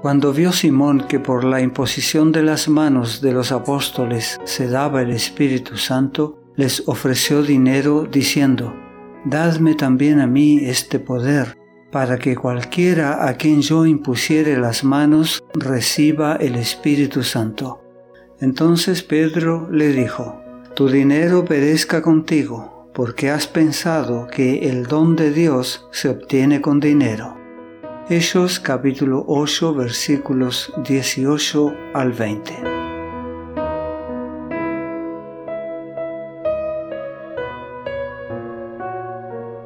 Cuando vio Simón que por la imposición de las manos de los apóstoles se daba el Espíritu Santo, les ofreció dinero diciendo, Dadme también a mí este poder, para que cualquiera a quien yo impusiere las manos reciba el Espíritu Santo. Entonces Pedro le dijo, Tu dinero perezca contigo, porque has pensado que el don de Dios se obtiene con dinero. Hechos capítulo 8 versículos 18 al 20.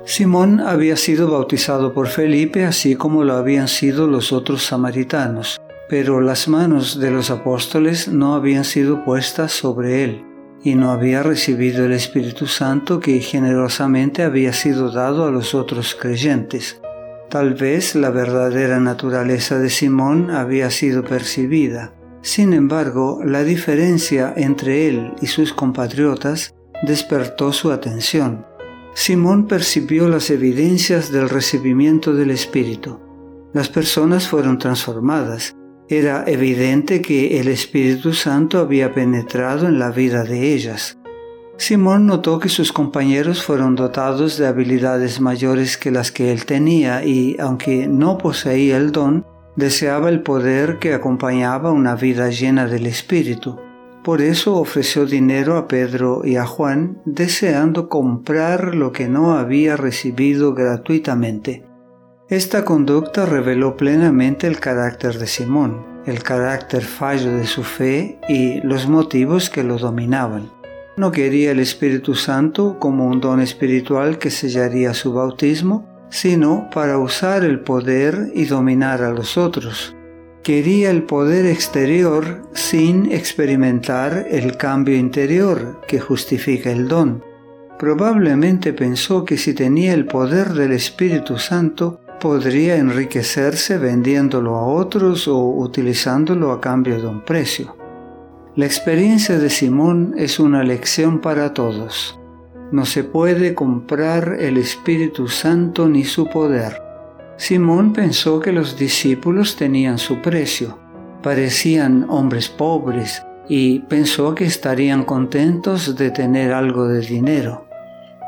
Simón había sido bautizado por Felipe así como lo habían sido los otros samaritanos, pero las manos de los apóstoles no habían sido puestas sobre él y no había recibido el Espíritu Santo que generosamente había sido dado a los otros creyentes. Tal vez la verdadera naturaleza de Simón había sido percibida. Sin embargo, la diferencia entre él y sus compatriotas despertó su atención. Simón percibió las evidencias del recibimiento del Espíritu. Las personas fueron transformadas. Era evidente que el Espíritu Santo había penetrado en la vida de ellas. Simón notó que sus compañeros fueron dotados de habilidades mayores que las que él tenía y, aunque no poseía el don, deseaba el poder que acompañaba una vida llena del Espíritu. Por eso ofreció dinero a Pedro y a Juan, deseando comprar lo que no había recibido gratuitamente. Esta conducta reveló plenamente el carácter de Simón, el carácter fallo de su fe y los motivos que lo dominaban. No quería el Espíritu Santo como un don espiritual que sellaría su bautismo, sino para usar el poder y dominar a los otros. Quería el poder exterior sin experimentar el cambio interior que justifica el don. Probablemente pensó que si tenía el poder del Espíritu Santo, podría enriquecerse vendiéndolo a otros o utilizándolo a cambio de un precio. La experiencia de Simón es una lección para todos. No se puede comprar el Espíritu Santo ni su poder. Simón pensó que los discípulos tenían su precio. Parecían hombres pobres y pensó que estarían contentos de tener algo de dinero,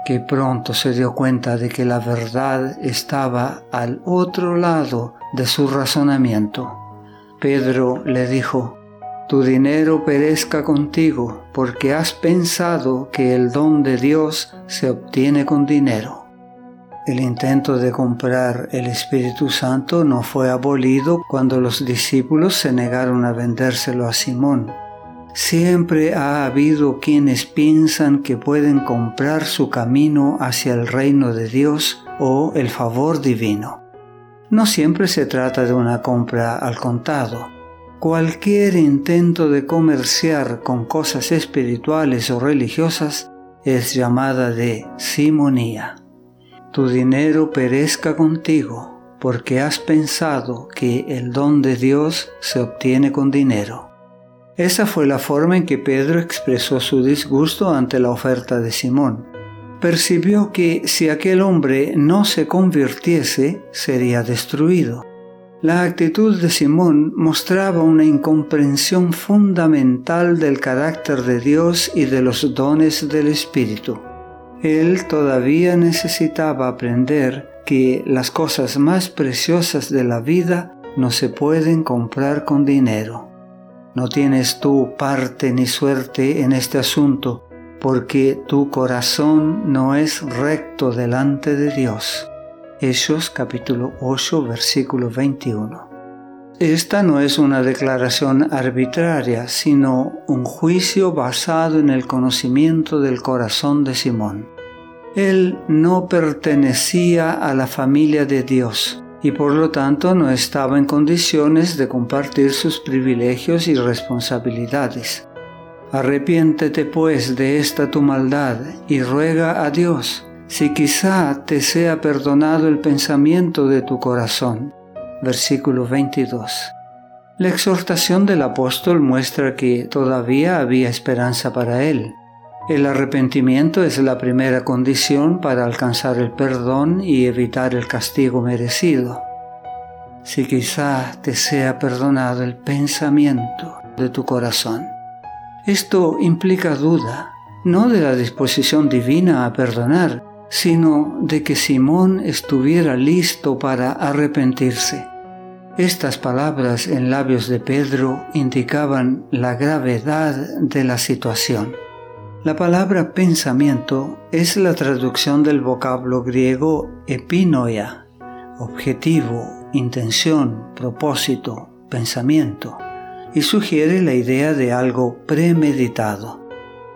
que pronto se dio cuenta de que la verdad estaba al otro lado de su razonamiento. Pedro le dijo, tu dinero perezca contigo, porque has pensado que el don de Dios se obtiene con dinero. El intento de comprar el Espíritu Santo no fue abolido cuando los discípulos se negaron a vendérselo a Simón. Siempre ha habido quienes piensan que pueden comprar su camino hacia el reino de Dios o el favor divino. No siempre se trata de una compra al contado Cualquier intento de comerciar con cosas espirituales o religiosas es llamada de simonía. Tu dinero perezca contigo porque has pensado que el don de Dios se obtiene con dinero. Esa fue la forma en que Pedro expresó su disgusto ante la oferta de Simón. Percibió que si aquel hombre no se convirtiese, sería destruido. La actitud de Simón mostraba una incomprensión fundamental del carácter de Dios y de los dones del Espíritu. Él todavía necesitaba aprender que las cosas más preciosas de la vida no se pueden comprar con dinero. No tienes tú parte ni suerte en este asunto, porque tu corazón no es recto delante de Dios. Hechos capítulo 8 versículo 21. Esta no es una declaración arbitraria, sino un juicio basado en el conocimiento del corazón de Simón. Él no pertenecía a la familia de Dios y por lo tanto no estaba en condiciones de compartir sus privilegios y responsabilidades. Arrepiéntete pues de esta tu maldad y ruega a Dios si quizá te sea perdonado el pensamiento de tu corazón. Versículo 22. La exhortación del apóstol muestra que todavía había esperanza para él. El arrepentimiento es la primera condición para alcanzar el perdón y evitar el castigo merecido. si quizá te sea perdonado el pensamiento de tu corazón. Esto implica duda, no de la disposición divina a perdonar, sino de que Simón estuviera listo para arrepentirse. Estas palabras en labios de Pedro indicaban la gravedad de la situación. La palabra pensamiento es la traducción del vocablo griego epinoia, objetivo, intención, propósito, pensamiento, y sugiere la idea de algo premeditado.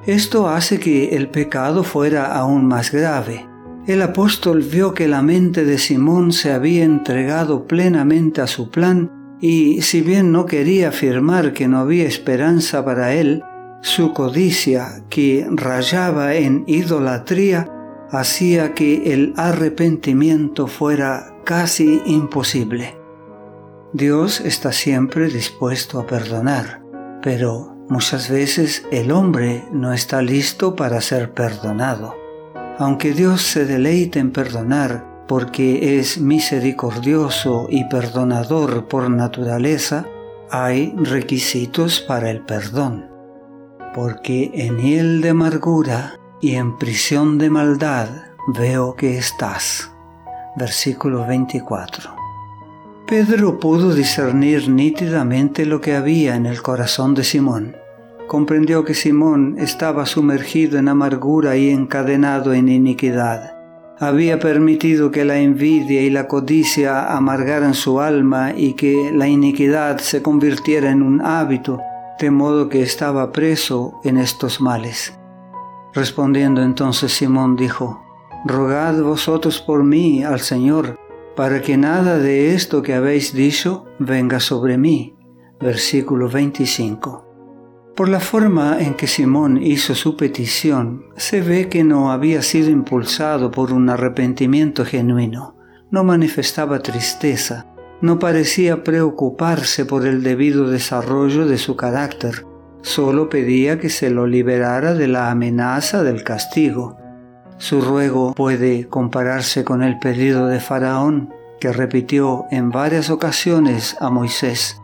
Esto hace que el pecado fuera aún más grave. El apóstol vio que la mente de Simón se había entregado plenamente a su plan y si bien no quería afirmar que no había esperanza para él, su codicia, que rayaba en idolatría, hacía que el arrepentimiento fuera casi imposible. Dios está siempre dispuesto a perdonar, pero muchas veces el hombre no está listo para ser perdonado. Aunque Dios se deleite en perdonar porque es misericordioso y perdonador por naturaleza, hay requisitos para el perdón. Porque en hiel de amargura y en prisión de maldad veo que estás. Versículo 24. Pedro pudo discernir nítidamente lo que había en el corazón de Simón. Comprendió que Simón estaba sumergido en amargura y encadenado en iniquidad. Había permitido que la envidia y la codicia amargaran su alma y que la iniquidad se convirtiera en un hábito, de modo que estaba preso en estos males. Respondiendo entonces Simón dijo, Rogad vosotros por mí al Señor, para que nada de esto que habéis dicho venga sobre mí. Versículo 25. Por la forma en que Simón hizo su petición, se ve que no había sido impulsado por un arrepentimiento genuino. No manifestaba tristeza, no parecía preocuparse por el debido desarrollo de su carácter, solo pedía que se lo liberara de la amenaza del castigo. Su ruego puede compararse con el pedido de Faraón, que repitió en varias ocasiones a Moisés,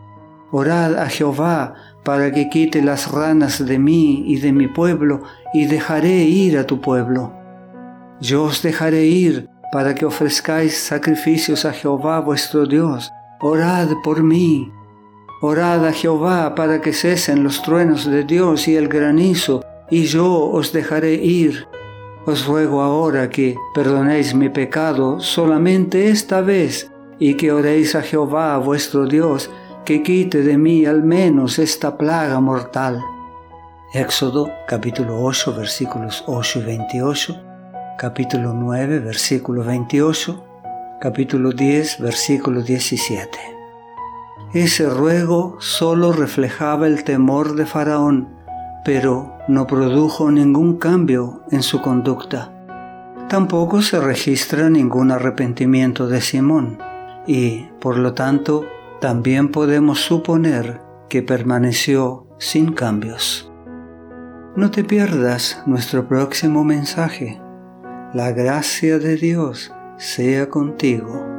Orad a Jehová para que quite las ranas de mí y de mi pueblo, y dejaré ir a tu pueblo. Yo os dejaré ir para que ofrezcáis sacrificios a Jehová vuestro Dios. Orad por mí. Orad a Jehová para que cesen los truenos de Dios y el granizo, y yo os dejaré ir. Os ruego ahora que perdonéis mi pecado solamente esta vez y que oréis a Jehová vuestro Dios, que quite de mí al menos esta plaga mortal. Éxodo capítulo 8 versículos 8 y 28, capítulo 9 versículo 28, capítulo 10 versículo 17. Ese ruego solo reflejaba el temor de Faraón, pero no produjo ningún cambio en su conducta. Tampoco se registra ningún arrepentimiento de Simón y, por lo tanto, también podemos suponer que permaneció sin cambios. No te pierdas nuestro próximo mensaje. La gracia de Dios sea contigo.